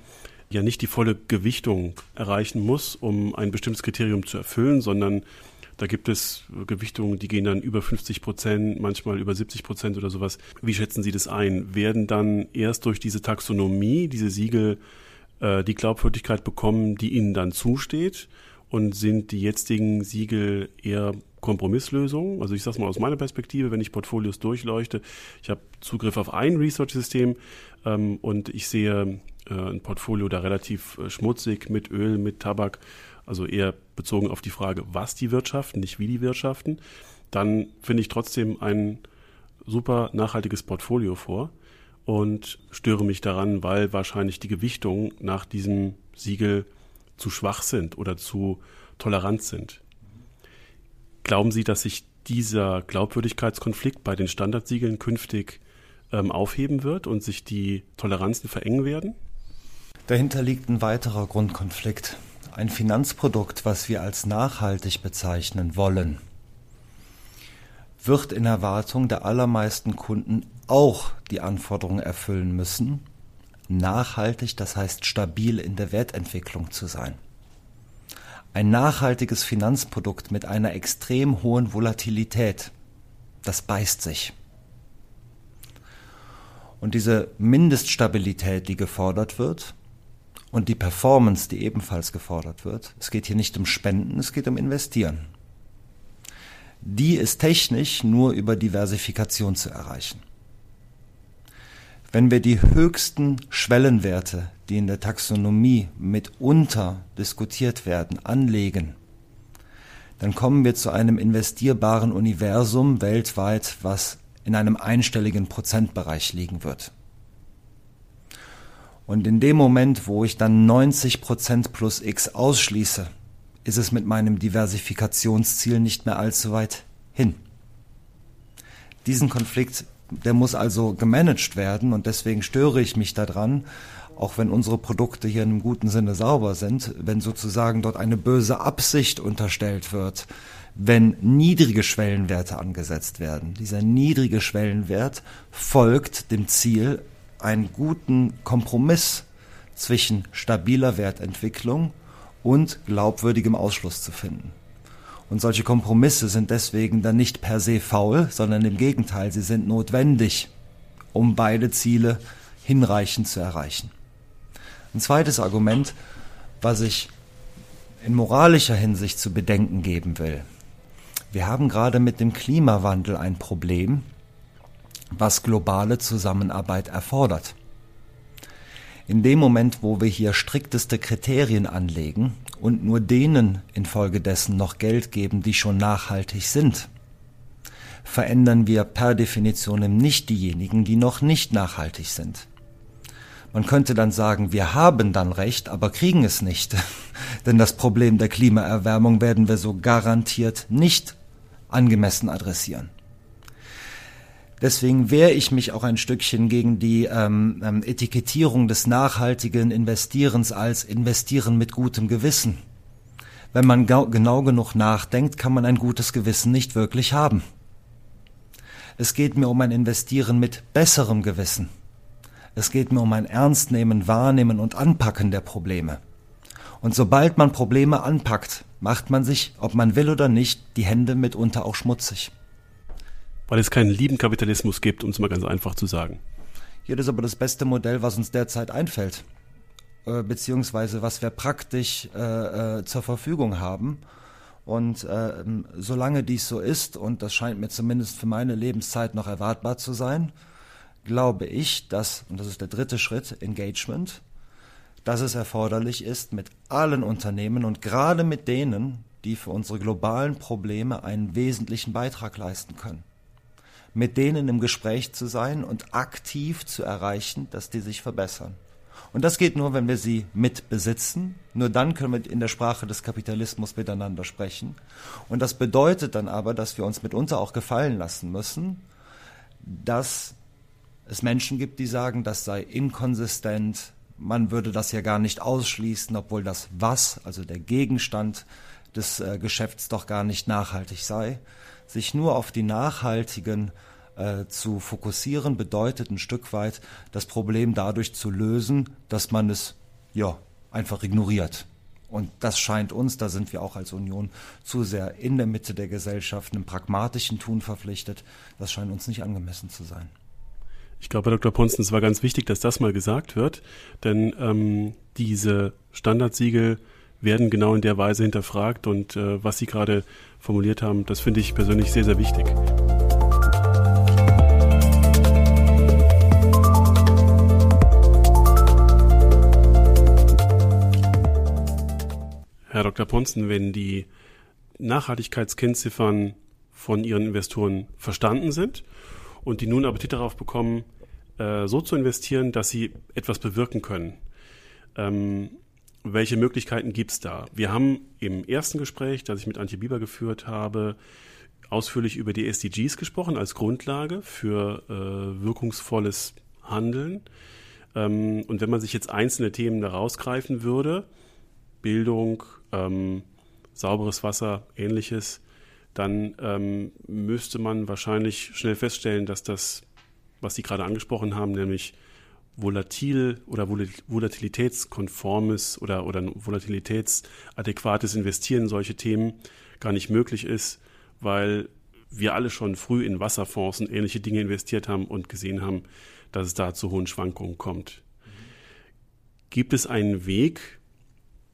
ja nicht die volle Gewichtung erreichen muss, um ein bestimmtes Kriterium zu erfüllen, sondern da gibt es Gewichtungen, die gehen dann über 50 Prozent, manchmal über 70 Prozent oder sowas. Wie schätzen Sie das ein? Werden dann erst durch diese Taxonomie, diese Siegel, äh, die Glaubwürdigkeit bekommen, die ihnen dann zusteht? Und sind die jetzigen Siegel eher Kompromisslösungen? Also ich sage mal aus meiner Perspektive, wenn ich Portfolios durchleuchte, ich habe Zugriff auf ein Research-System ähm, und ich sehe äh, ein Portfolio da relativ äh, schmutzig mit Öl, mit Tabak also eher bezogen auf die Frage, was die wirtschaften, nicht wie die wirtschaften, dann finde ich trotzdem ein super nachhaltiges Portfolio vor und störe mich daran, weil wahrscheinlich die Gewichtungen nach diesem Siegel zu schwach sind oder zu tolerant sind. Glauben Sie, dass sich dieser Glaubwürdigkeitskonflikt bei den Standardsiegeln künftig ähm, aufheben wird und sich die Toleranzen verengen werden? Dahinter liegt ein weiterer Grundkonflikt ein Finanzprodukt, was wir als nachhaltig bezeichnen wollen, wird in Erwartung der allermeisten Kunden auch die Anforderungen erfüllen müssen, nachhaltig, das heißt stabil in der Wertentwicklung zu sein. Ein nachhaltiges Finanzprodukt mit einer extrem hohen Volatilität, das beißt sich. Und diese Mindeststabilität, die gefordert wird, und die Performance, die ebenfalls gefordert wird. Es geht hier nicht um Spenden, es geht um Investieren. Die ist technisch nur über Diversifikation zu erreichen. Wenn wir die höchsten Schwellenwerte, die in der Taxonomie mitunter diskutiert werden, anlegen, dann kommen wir zu einem investierbaren Universum weltweit, was in einem einstelligen Prozentbereich liegen wird. Und in dem Moment, wo ich dann 90% plus X ausschließe, ist es mit meinem Diversifikationsziel nicht mehr allzu weit hin. Diesen Konflikt, der muss also gemanagt werden und deswegen störe ich mich daran, auch wenn unsere Produkte hier in einem guten Sinne sauber sind, wenn sozusagen dort eine böse Absicht unterstellt wird, wenn niedrige Schwellenwerte angesetzt werden. Dieser niedrige Schwellenwert folgt dem Ziel, einen guten Kompromiss zwischen stabiler Wertentwicklung und glaubwürdigem Ausschluss zu finden. Und solche Kompromisse sind deswegen dann nicht per se faul, sondern im Gegenteil, sie sind notwendig, um beide Ziele hinreichend zu erreichen. Ein zweites Argument, was ich in moralischer Hinsicht zu bedenken geben will. Wir haben gerade mit dem Klimawandel ein Problem, was globale Zusammenarbeit erfordert. In dem Moment, wo wir hier strikteste Kriterien anlegen und nur denen infolgedessen noch Geld geben, die schon nachhaltig sind, verändern wir per Definition nicht diejenigen, die noch nicht nachhaltig sind. Man könnte dann sagen, wir haben dann recht, aber kriegen es nicht. (laughs) Denn das Problem der Klimaerwärmung werden wir so garantiert nicht angemessen adressieren. Deswegen wehre ich mich auch ein Stückchen gegen die ähm, ähm, Etikettierung des nachhaltigen Investierens als Investieren mit gutem Gewissen. Wenn man genau genug nachdenkt, kann man ein gutes Gewissen nicht wirklich haben. Es geht mir um ein Investieren mit besserem Gewissen. Es geht mir um ein Ernstnehmen, Wahrnehmen und Anpacken der Probleme. Und sobald man Probleme anpackt, macht man sich, ob man will oder nicht, die Hände mitunter auch schmutzig. Weil es keinen lieben Kapitalismus gibt, um es mal ganz einfach zu sagen. Hier ist aber das beste Modell, was uns derzeit einfällt. Äh, beziehungsweise was wir praktisch äh, äh, zur Verfügung haben. Und äh, solange dies so ist, und das scheint mir zumindest für meine Lebenszeit noch erwartbar zu sein, glaube ich, dass, und das ist der dritte Schritt, Engagement, dass es erforderlich ist, mit allen Unternehmen und gerade mit denen, die für unsere globalen Probleme einen wesentlichen Beitrag leisten können, mit denen im Gespräch zu sein und aktiv zu erreichen, dass die sich verbessern. Und das geht nur, wenn wir sie mit besitzen. Nur dann können wir in der Sprache des Kapitalismus miteinander sprechen. Und das bedeutet dann aber, dass wir uns mitunter auch gefallen lassen müssen, dass es Menschen gibt, die sagen, das sei inkonsistent, man würde das ja gar nicht ausschließen, obwohl das Was, also der Gegenstand des äh, Geschäfts doch gar nicht nachhaltig sei. Sich nur auf die nachhaltigen äh, zu fokussieren, bedeutet ein Stück weit das Problem dadurch zu lösen, dass man es ja einfach ignoriert. Und das scheint uns, da sind wir auch als Union zu sehr in der Mitte der Gesellschaft einem pragmatischen Tun verpflichtet. Das scheint uns nicht angemessen zu sein. Ich glaube, Herr Dr. Ponsten, es war ganz wichtig, dass das mal gesagt wird, denn ähm, diese Standardsiegel werden genau in der Weise hinterfragt und äh, was Sie gerade formuliert haben, das finde ich persönlich sehr, sehr wichtig. Herr Dr. Ponzen, wenn die Nachhaltigkeitskennziffern von Ihren Investoren verstanden sind und die nun Appetit darauf bekommen, äh, so zu investieren, dass sie etwas bewirken können. Welche Möglichkeiten gibt es da? Wir haben im ersten Gespräch, das ich mit Antje Bieber geführt habe, ausführlich über die SDGs gesprochen als Grundlage für äh, wirkungsvolles Handeln. Ähm, und wenn man sich jetzt einzelne Themen da rausgreifen würde, Bildung, ähm, sauberes Wasser, ähnliches, dann ähm, müsste man wahrscheinlich schnell feststellen, dass das, was Sie gerade angesprochen haben, nämlich volatil oder volatilitätskonformes oder, oder volatilitätsadäquates Investieren in solche Themen gar nicht möglich ist, weil wir alle schon früh in Wasserfonds und ähnliche Dinge investiert haben und gesehen haben, dass es da zu hohen Schwankungen kommt. Gibt es einen Weg,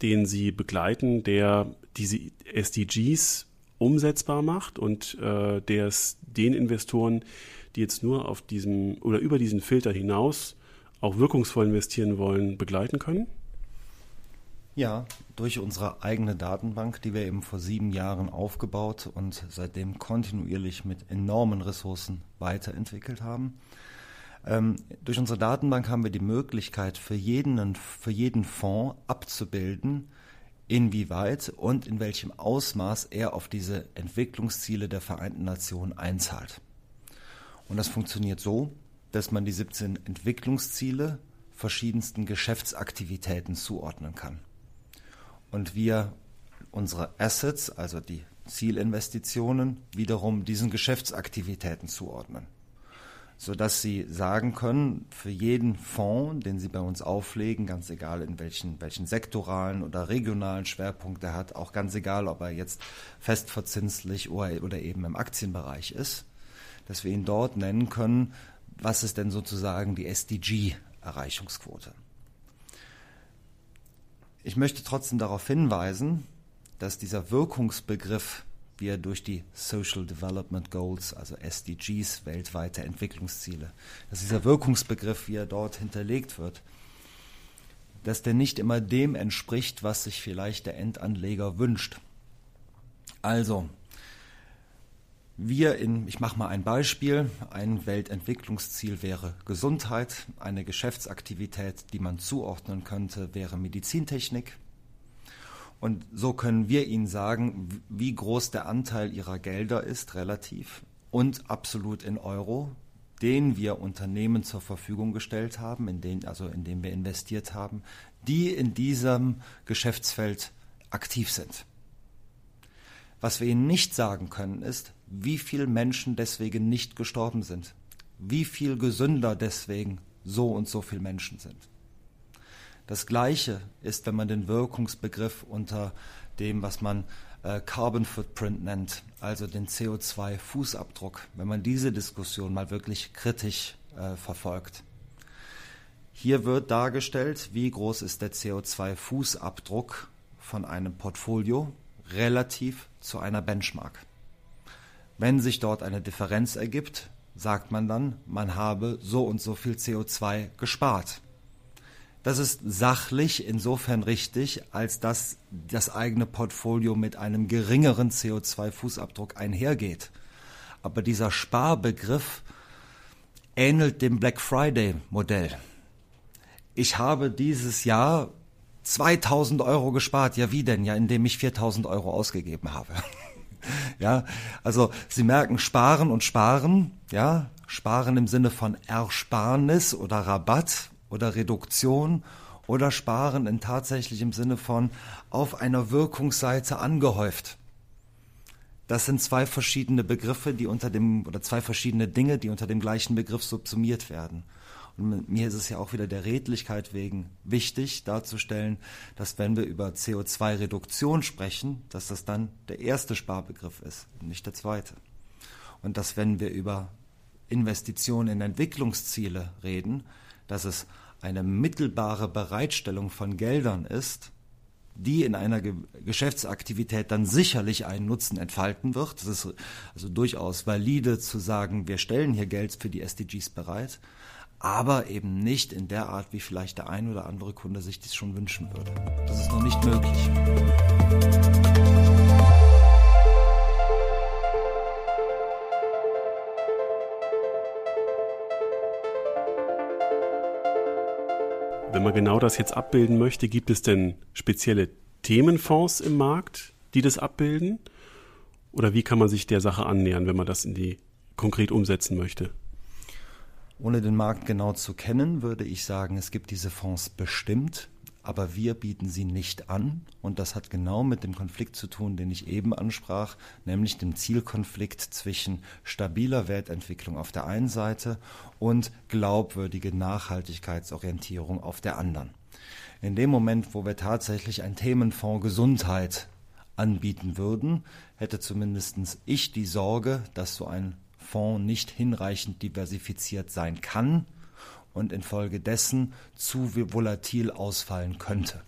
den Sie begleiten, der diese SDGs umsetzbar macht und äh, der es den Investoren, die jetzt nur auf diesem oder über diesen Filter hinaus auch wirkungsvoll investieren wollen, begleiten können? Ja, durch unsere eigene Datenbank, die wir eben vor sieben Jahren aufgebaut und seitdem kontinuierlich mit enormen Ressourcen weiterentwickelt haben. Ähm, durch unsere Datenbank haben wir die Möglichkeit, für jeden, für jeden Fonds abzubilden, inwieweit und in welchem Ausmaß er auf diese Entwicklungsziele der Vereinten Nationen einzahlt. Und das funktioniert so, dass man die 17 Entwicklungsziele verschiedensten Geschäftsaktivitäten zuordnen kann. Und wir unsere Assets, also die Zielinvestitionen, wiederum diesen Geschäftsaktivitäten zuordnen sodass Sie sagen können, für jeden Fonds, den Sie bei uns auflegen, ganz egal in welchen, welchen sektoralen oder regionalen Schwerpunkt er hat, auch ganz egal, ob er jetzt festverzinslich oder, oder eben im Aktienbereich ist, dass wir ihn dort nennen können, was ist denn sozusagen die SDG-Erreichungsquote. Ich möchte trotzdem darauf hinweisen, dass dieser Wirkungsbegriff wie er durch die Social Development Goals, also SDGs, weltweite Entwicklungsziele, dass dieser Wirkungsbegriff, wie er dort hinterlegt wird, dass der nicht immer dem entspricht, was sich vielleicht der Endanleger wünscht. Also, wir in, ich mache mal ein Beispiel, ein Weltentwicklungsziel wäre Gesundheit, eine Geschäftsaktivität, die man zuordnen könnte, wäre Medizintechnik, und so können wir Ihnen sagen, wie groß der Anteil Ihrer Gelder ist, relativ und absolut in Euro, den wir Unternehmen zur Verfügung gestellt haben, in den, also in dem wir investiert haben, die in diesem Geschäftsfeld aktiv sind. Was wir Ihnen nicht sagen können, ist, wie viele Menschen deswegen nicht gestorben sind, wie viel gesünder deswegen so und so viele Menschen sind. Das Gleiche ist, wenn man den Wirkungsbegriff unter dem, was man äh, Carbon Footprint nennt, also den CO2-Fußabdruck, wenn man diese Diskussion mal wirklich kritisch äh, verfolgt. Hier wird dargestellt, wie groß ist der CO2-Fußabdruck von einem Portfolio relativ zu einer Benchmark. Wenn sich dort eine Differenz ergibt, sagt man dann, man habe so und so viel CO2 gespart. Das ist sachlich insofern richtig, als dass das eigene Portfolio mit einem geringeren CO2-Fußabdruck einhergeht. Aber dieser Sparbegriff ähnelt dem Black Friday-Modell. Ich habe dieses Jahr 2000 Euro gespart. Ja, wie denn? Ja, indem ich 4000 Euro ausgegeben habe. (laughs) (laughs) ja, also Sie merken, sparen und sparen, ja, sparen im Sinne von Ersparnis oder Rabatt oder Reduktion oder sparen in tatsächlich im Sinne von auf einer Wirkungsseite angehäuft. Das sind zwei verschiedene Begriffe, die unter dem, oder zwei verschiedene Dinge, die unter dem gleichen Begriff subsumiert werden. Mir ist es ja auch wieder der Redlichkeit wegen wichtig darzustellen, dass wenn wir über CO2-Reduktion sprechen, dass das dann der erste Sparbegriff ist nicht der zweite. Und dass wenn wir über Investitionen in Entwicklungsziele reden, dass es eine mittelbare Bereitstellung von Geldern ist, die in einer Ge Geschäftsaktivität dann sicherlich einen Nutzen entfalten wird. Es ist also durchaus valide zu sagen, wir stellen hier Geld für die SDGs bereit, aber eben nicht in der Art, wie vielleicht der ein oder andere Kunde sich dies schon wünschen würde. Das ist noch nicht möglich. Wenn man genau das jetzt abbilden möchte, gibt es denn spezielle Themenfonds im Markt, die das abbilden? Oder wie kann man sich der Sache annähern, wenn man das in die konkret umsetzen möchte? Ohne den Markt genau zu kennen, würde ich sagen, es gibt diese Fonds bestimmt aber wir bieten sie nicht an. Und das hat genau mit dem Konflikt zu tun, den ich eben ansprach, nämlich dem Zielkonflikt zwischen stabiler Wertentwicklung auf der einen Seite und glaubwürdige Nachhaltigkeitsorientierung auf der anderen. In dem Moment, wo wir tatsächlich ein Themenfonds Gesundheit anbieten würden, hätte zumindest ich die Sorge, dass so ein Fonds nicht hinreichend diversifiziert sein kann, und infolgedessen zu volatil ausfallen könnte.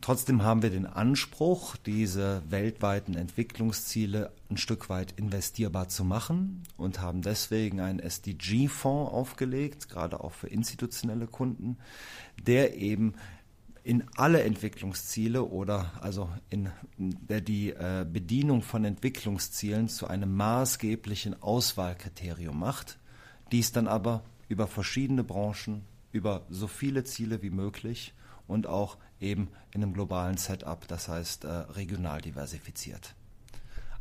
Trotzdem haben wir den Anspruch, diese weltweiten Entwicklungsziele ein Stück weit investierbar zu machen und haben deswegen einen SDG-Fonds aufgelegt, gerade auch für institutionelle Kunden, der eben in alle Entwicklungsziele oder also in der die äh, Bedienung von Entwicklungszielen zu einem maßgeblichen Auswahlkriterium macht, dies dann aber über verschiedene Branchen, über so viele Ziele wie möglich und auch eben in einem globalen Setup, das heißt äh, regional diversifiziert.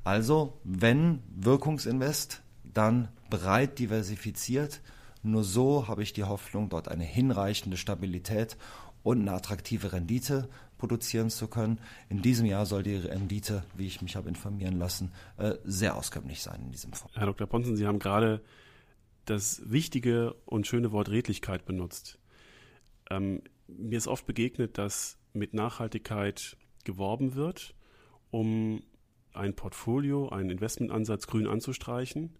Also, wenn Wirkungsinvest, dann breit diversifiziert. Nur so habe ich die Hoffnung, dort eine hinreichende Stabilität und eine attraktive Rendite produzieren zu können. In diesem Jahr soll die Rendite, wie ich mich habe informieren lassen, äh, sehr auskömmlich sein in diesem Fonds. Herr Dr. Ponzen, Sie haben gerade das wichtige und schöne Wort Redlichkeit benutzt. Ähm, mir ist oft begegnet, dass mit Nachhaltigkeit geworben wird, um ein Portfolio, einen Investmentansatz grün anzustreichen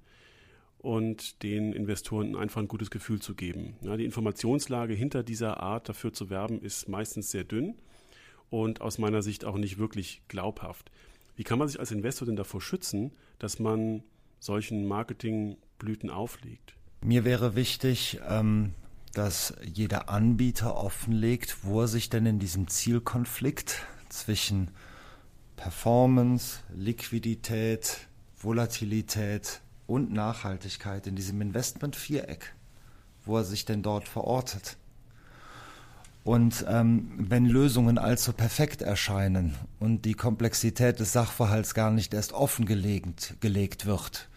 und den Investoren einfach ein gutes Gefühl zu geben. Ja, die Informationslage hinter dieser Art dafür zu werben ist meistens sehr dünn und aus meiner Sicht auch nicht wirklich glaubhaft. Wie kann man sich als Investor denn davor schützen, dass man solchen Marketingblüten auflegt? Mir wäre wichtig, ähm, dass jeder Anbieter offenlegt, wo er sich denn in diesem Zielkonflikt zwischen Performance, Liquidität, Volatilität und Nachhaltigkeit in diesem Investment-Viereck, wo er sich denn dort verortet. Und ähm, wenn Lösungen allzu perfekt erscheinen und die Komplexität des Sachverhalts gar nicht erst offengelegt gelegt wird,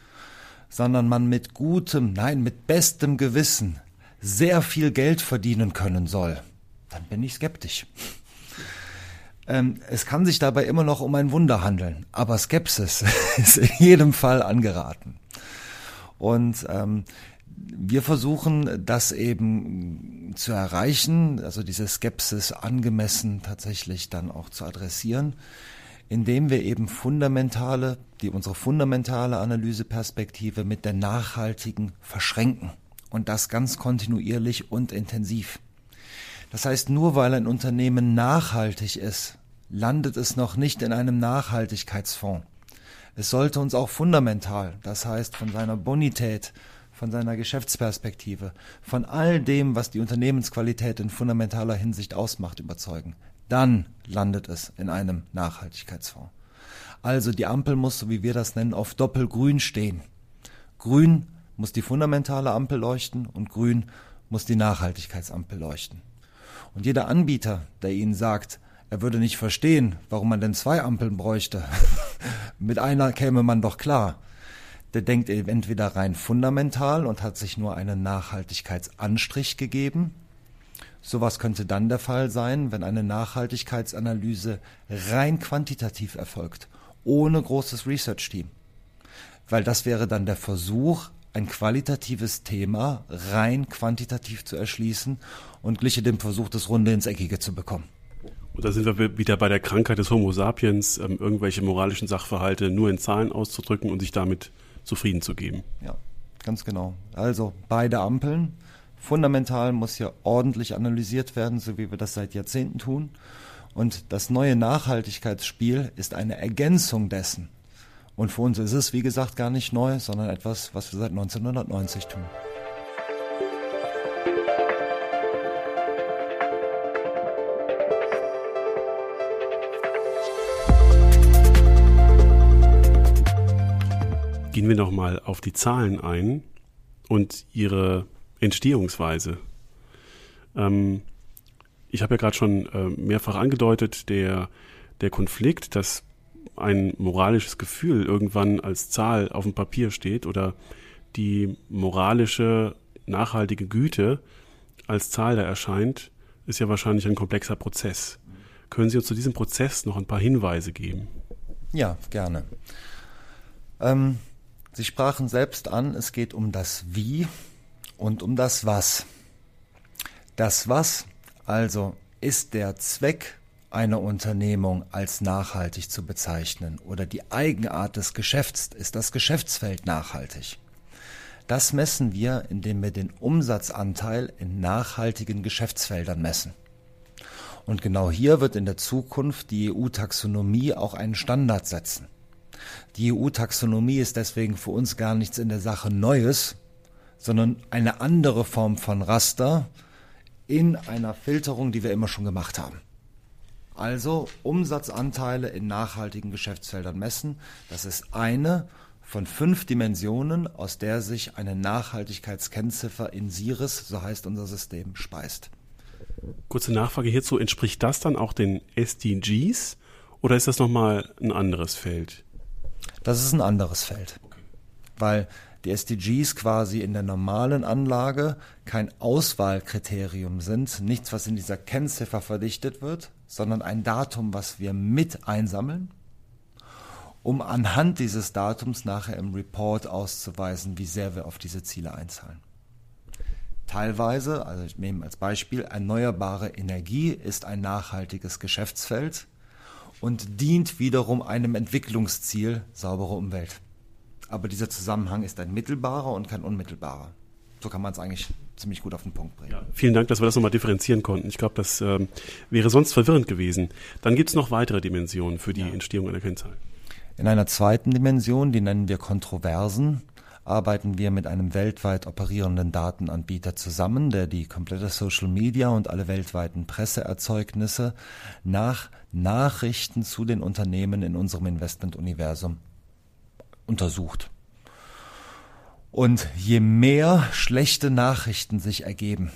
sondern man mit gutem, nein, mit bestem Gewissen sehr viel Geld verdienen können soll, dann bin ich skeptisch. Ähm, es kann sich dabei immer noch um ein Wunder handeln, aber Skepsis (laughs) ist in jedem Fall angeraten. Und ähm, wir versuchen das eben zu erreichen, also diese Skepsis angemessen tatsächlich dann auch zu adressieren, indem wir eben fundamentale, die unsere fundamentale Analyseperspektive mit der nachhaltigen verschränken und das ganz kontinuierlich und intensiv. Das heißt, nur weil ein Unternehmen nachhaltig ist, landet es noch nicht in einem Nachhaltigkeitsfonds. Es sollte uns auch fundamental, das heißt von seiner Bonität, von seiner Geschäftsperspektive, von all dem, was die Unternehmensqualität in fundamentaler Hinsicht ausmacht, überzeugen. Dann landet es in einem Nachhaltigkeitsfonds. Also die Ampel muss, so wie wir das nennen, auf Doppelgrün stehen. Grün muss die fundamentale Ampel leuchten und grün muss die Nachhaltigkeitsampel leuchten. Und jeder Anbieter, der Ihnen sagt, er würde nicht verstehen, warum man denn zwei Ampeln bräuchte, (laughs) mit einer käme man doch klar, der denkt entweder rein fundamental und hat sich nur einen Nachhaltigkeitsanstrich gegeben. Sowas könnte dann der Fall sein, wenn eine Nachhaltigkeitsanalyse rein quantitativ erfolgt, ohne großes Research-Team. Weil das wäre dann der Versuch, ein qualitatives Thema rein quantitativ zu erschließen und gliche dem Versuch, das Runde ins Eckige zu bekommen. Und da sind wir wieder bei der Krankheit des Homo sapiens, ähm, irgendwelche moralischen Sachverhalte nur in Zahlen auszudrücken und sich damit zufrieden zu geben. Ja, ganz genau. Also beide Ampeln. Fundamental muss hier ordentlich analysiert werden, so wie wir das seit Jahrzehnten tun. Und das neue Nachhaltigkeitsspiel ist eine Ergänzung dessen. Und für uns ist es, wie gesagt, gar nicht neu, sondern etwas, was wir seit 1990 tun. Gehen wir nochmal auf die Zahlen ein und ihre Entstehungsweise. Ähm, ich habe ja gerade schon äh, mehrfach angedeutet, der, der Konflikt, dass ein moralisches Gefühl irgendwann als Zahl auf dem Papier steht oder die moralische, nachhaltige Güte als Zahl da erscheint, ist ja wahrscheinlich ein komplexer Prozess. Können Sie uns zu diesem Prozess noch ein paar Hinweise geben? Ja, gerne. Ähm, Sie sprachen selbst an, es geht um das Wie und um das Was. Das Was also ist der Zweck einer Unternehmung als nachhaltig zu bezeichnen oder die Eigenart des Geschäfts ist das Geschäftsfeld nachhaltig. Das messen wir, indem wir den Umsatzanteil in nachhaltigen Geschäftsfeldern messen. Und genau hier wird in der Zukunft die EU-Taxonomie auch einen Standard setzen. Die EU-Taxonomie ist deswegen für uns gar nichts in der Sache Neues, sondern eine andere Form von Raster in einer Filterung, die wir immer schon gemacht haben. Also Umsatzanteile in nachhaltigen Geschäftsfeldern messen. Das ist eine von fünf Dimensionen, aus der sich eine Nachhaltigkeitskennziffer in SIRIS, so heißt unser System, speist. Kurze Nachfrage hierzu, entspricht das dann auch den SDGs oder ist das nochmal ein anderes Feld? Das ist ein anderes Feld. Weil die SDGs quasi in der normalen Anlage kein Auswahlkriterium sind, nichts, was in dieser Kennziffer verdichtet wird, sondern ein Datum, was wir mit einsammeln, um anhand dieses Datums nachher im Report auszuweisen, wie sehr wir auf diese Ziele einzahlen. Teilweise, also ich nehme als Beispiel, erneuerbare Energie ist ein nachhaltiges Geschäftsfeld, und dient wiederum einem Entwicklungsziel saubere Umwelt. Aber dieser Zusammenhang ist ein mittelbarer und kein unmittelbarer. So kann man es eigentlich ziemlich gut auf den Punkt bringen. Ja, vielen Dank, dass wir das nochmal differenzieren konnten. Ich glaube, das ähm, wäre sonst verwirrend gewesen. Dann gibt es noch weitere Dimensionen für die ja. Entstehung einer Kennzahl. In einer zweiten Dimension, die nennen wir Kontroversen, arbeiten wir mit einem weltweit operierenden Datenanbieter zusammen, der die komplette Social Media und alle weltweiten Presseerzeugnisse nach Nachrichten zu den Unternehmen in unserem Investmentuniversum untersucht. Und je mehr schlechte Nachrichten sich ergeben,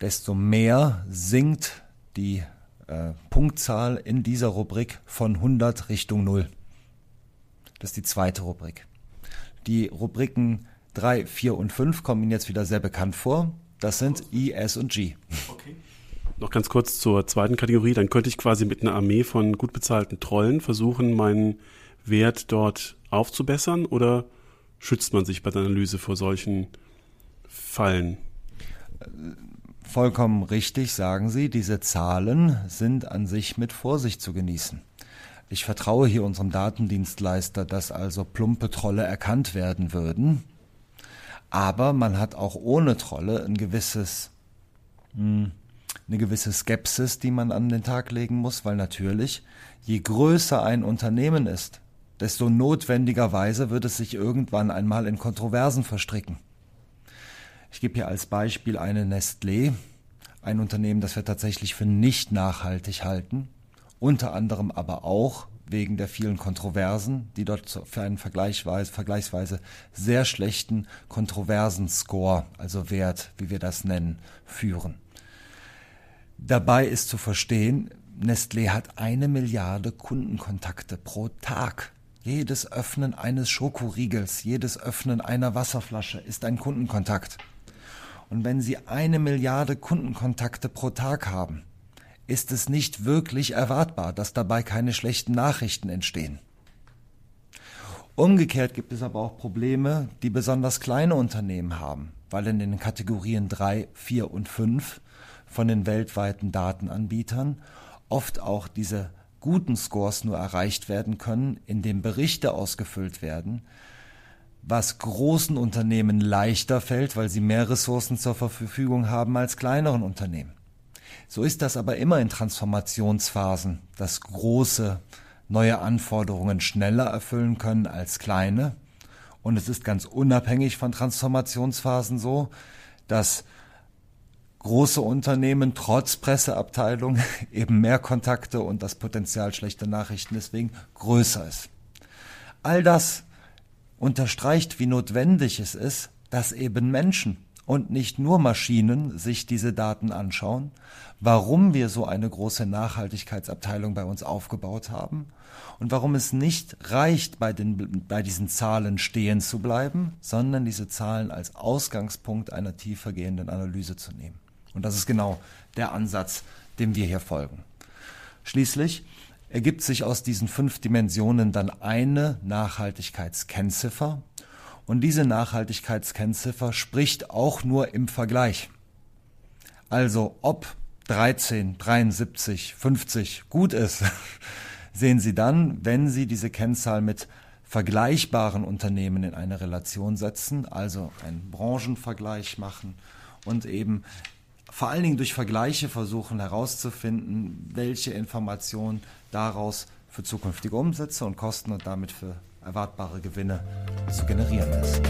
desto mehr sinkt die äh, Punktzahl in dieser Rubrik von 100 Richtung 0. Das ist die zweite Rubrik. Die Rubriken 3, 4 und 5 kommen Ihnen jetzt wieder sehr bekannt vor. Das sind I, S und G. Okay. Noch ganz kurz zur zweiten Kategorie. Dann könnte ich quasi mit einer Armee von gut bezahlten Trollen versuchen, meinen Wert dort aufzubessern oder schützt man sich bei der Analyse vor solchen Fallen? Vollkommen richtig, sagen Sie. Diese Zahlen sind an sich mit Vorsicht zu genießen. Ich vertraue hier unserem Datendienstleister, dass also plumpe Trolle erkannt werden würden. Aber man hat auch ohne Trolle ein gewisses, hm, eine gewisse Skepsis, die man an den Tag legen muss, weil natürlich, je größer ein Unternehmen ist, desto notwendigerweise wird es sich irgendwann einmal in Kontroversen verstricken. Ich gebe hier als Beispiel eine Nestlé, ein Unternehmen, das wir tatsächlich für nicht nachhaltig halten, unter anderem aber auch wegen der vielen Kontroversen, die dort für einen vergleichsweise, vergleichsweise sehr schlechten Kontroversenscore, also Wert, wie wir das nennen, führen. Dabei ist zu verstehen, Nestlé hat eine Milliarde Kundenkontakte pro Tag. Jedes Öffnen eines Schokoriegels, jedes Öffnen einer Wasserflasche ist ein Kundenkontakt. Und wenn Sie eine Milliarde Kundenkontakte pro Tag haben, ist es nicht wirklich erwartbar, dass dabei keine schlechten Nachrichten entstehen. Umgekehrt gibt es aber auch Probleme, die besonders kleine Unternehmen haben, weil in den Kategorien 3, 4 und 5 von den weltweiten Datenanbietern oft auch diese guten Scores nur erreicht werden können, indem Berichte ausgefüllt werden, was großen Unternehmen leichter fällt, weil sie mehr Ressourcen zur Verfügung haben als kleineren Unternehmen. So ist das aber immer in Transformationsphasen, dass große neue Anforderungen schneller erfüllen können als kleine. Und es ist ganz unabhängig von Transformationsphasen so, dass große Unternehmen trotz Presseabteilung (laughs) eben mehr Kontakte und das Potenzial schlechter Nachrichten deswegen größer ist. All das unterstreicht, wie notwendig es ist, dass eben Menschen und nicht nur Maschinen sich diese Daten anschauen, warum wir so eine große Nachhaltigkeitsabteilung bei uns aufgebaut haben und warum es nicht reicht, bei, den, bei diesen Zahlen stehen zu bleiben, sondern diese Zahlen als Ausgangspunkt einer tiefergehenden Analyse zu nehmen. Und das ist genau der Ansatz, dem wir hier folgen. Schließlich ergibt sich aus diesen fünf Dimensionen dann eine Nachhaltigkeitskennziffer, und diese Nachhaltigkeitskennziffer spricht auch nur im Vergleich. Also ob 13, 73, 50 gut ist, (laughs) sehen Sie dann, wenn Sie diese Kennzahl mit vergleichbaren Unternehmen in eine Relation setzen, also einen Branchenvergleich machen und eben vor allen Dingen durch Vergleiche versuchen herauszufinden, welche Informationen daraus für zukünftige Umsätze und Kosten und damit für erwartbare Gewinne zu generieren ist.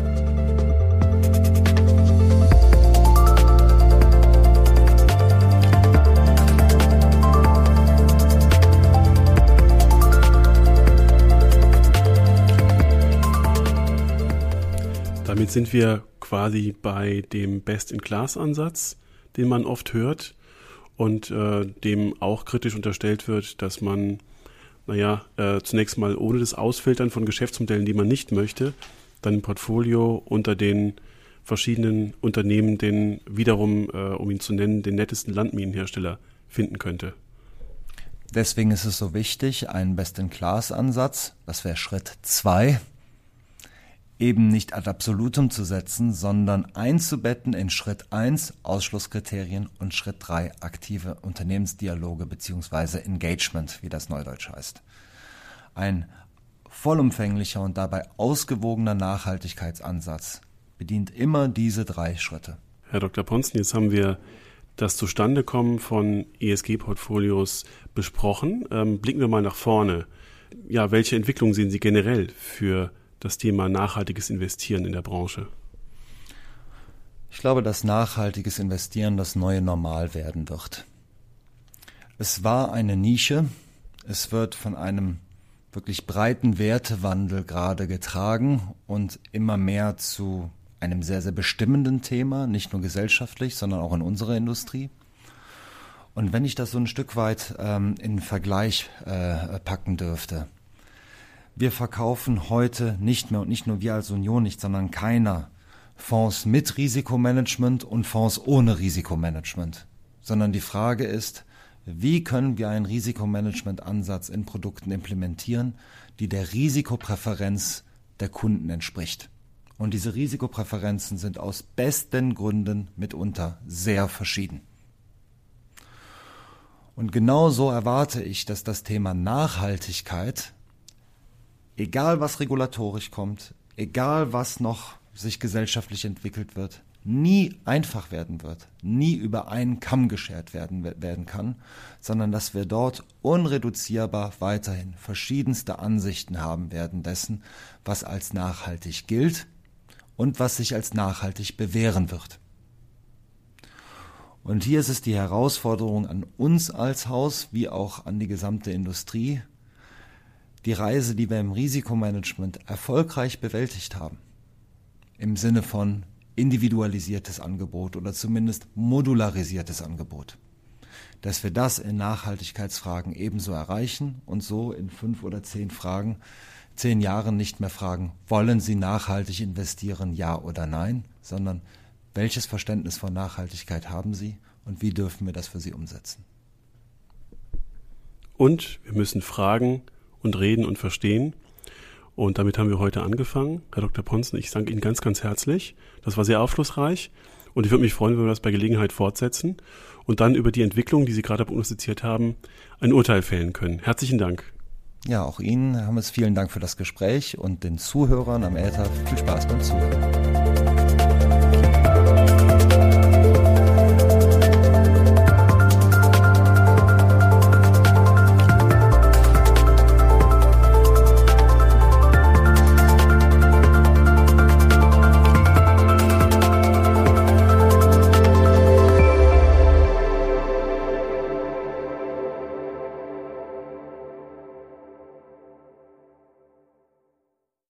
Damit sind wir quasi bei dem Best-in-Class-Ansatz, den man oft hört und äh, dem auch kritisch unterstellt wird, dass man naja, äh, zunächst mal ohne das Ausfiltern von Geschäftsmodellen, die man nicht möchte, dann ein Portfolio unter den verschiedenen Unternehmen den wiederum, äh, um ihn zu nennen, den nettesten Landminenhersteller finden könnte. Deswegen ist es so wichtig, einen Best-in-Class-Ansatz, das wäre Schritt zwei, eben nicht ad absolutum zu setzen, sondern einzubetten in Schritt eins Ausschlusskriterien und Schritt drei aktive Unternehmensdialoge bzw. Engagement, wie das Neudeutsch heißt. Ein vollumfänglicher und dabei ausgewogener Nachhaltigkeitsansatz bedient immer diese drei Schritte. Herr Dr. Ponzen, jetzt haben wir das Zustandekommen von ESG-Portfolios besprochen. Ähm, blicken wir mal nach vorne. Ja, welche Entwicklungen sehen Sie generell für das Thema nachhaltiges Investieren in der Branche? Ich glaube, dass nachhaltiges Investieren das neue Normal werden wird. Es war eine Nische, es wird von einem wirklich breiten Wertewandel gerade getragen und immer mehr zu einem sehr, sehr bestimmenden Thema, nicht nur gesellschaftlich, sondern auch in unserer Industrie. Und wenn ich das so ein Stück weit ähm, in Vergleich äh, packen dürfte, wir verkaufen heute nicht mehr und nicht nur wir als Union nicht, sondern keiner Fonds mit Risikomanagement und Fonds ohne Risikomanagement, sondern die Frage ist, wie können wir einen Risikomanagementansatz in Produkten implementieren, die der Risikopräferenz der Kunden entspricht. Und diese Risikopräferenzen sind aus besten Gründen mitunter sehr verschieden. Und genau so erwarte ich, dass das Thema Nachhaltigkeit, egal was regulatorisch kommt, egal was noch sich gesellschaftlich entwickelt wird, nie einfach werden wird, nie über einen Kamm geschert werden, werden kann, sondern dass wir dort unreduzierbar weiterhin verschiedenste Ansichten haben werden dessen, was als nachhaltig gilt und was sich als nachhaltig bewähren wird. Und hier ist es die Herausforderung an uns als Haus wie auch an die gesamte Industrie, die Reise, die wir im Risikomanagement erfolgreich bewältigt haben, im Sinne von individualisiertes Angebot oder zumindest modularisiertes Angebot, dass wir das in Nachhaltigkeitsfragen ebenso erreichen und so in fünf oder zehn Fragen, zehn Jahren nicht mehr fragen, wollen Sie nachhaltig investieren, ja oder nein, sondern welches Verständnis von Nachhaltigkeit haben Sie und wie dürfen wir das für Sie umsetzen? Und wir müssen fragen und reden und verstehen. Und damit haben wir heute angefangen. Herr Dr. Ponzen, ich danke Ihnen ganz, ganz herzlich. Das war sehr aufschlussreich. Und ich würde mich freuen, wenn wir das bei Gelegenheit fortsetzen und dann über die Entwicklung, die Sie gerade prognostiziert haben, ein Urteil fällen können. Herzlichen Dank. Ja, auch Ihnen, Herr Hammes, vielen Dank für das Gespräch und den Zuhörern am Äther viel Spaß beim Zuhören.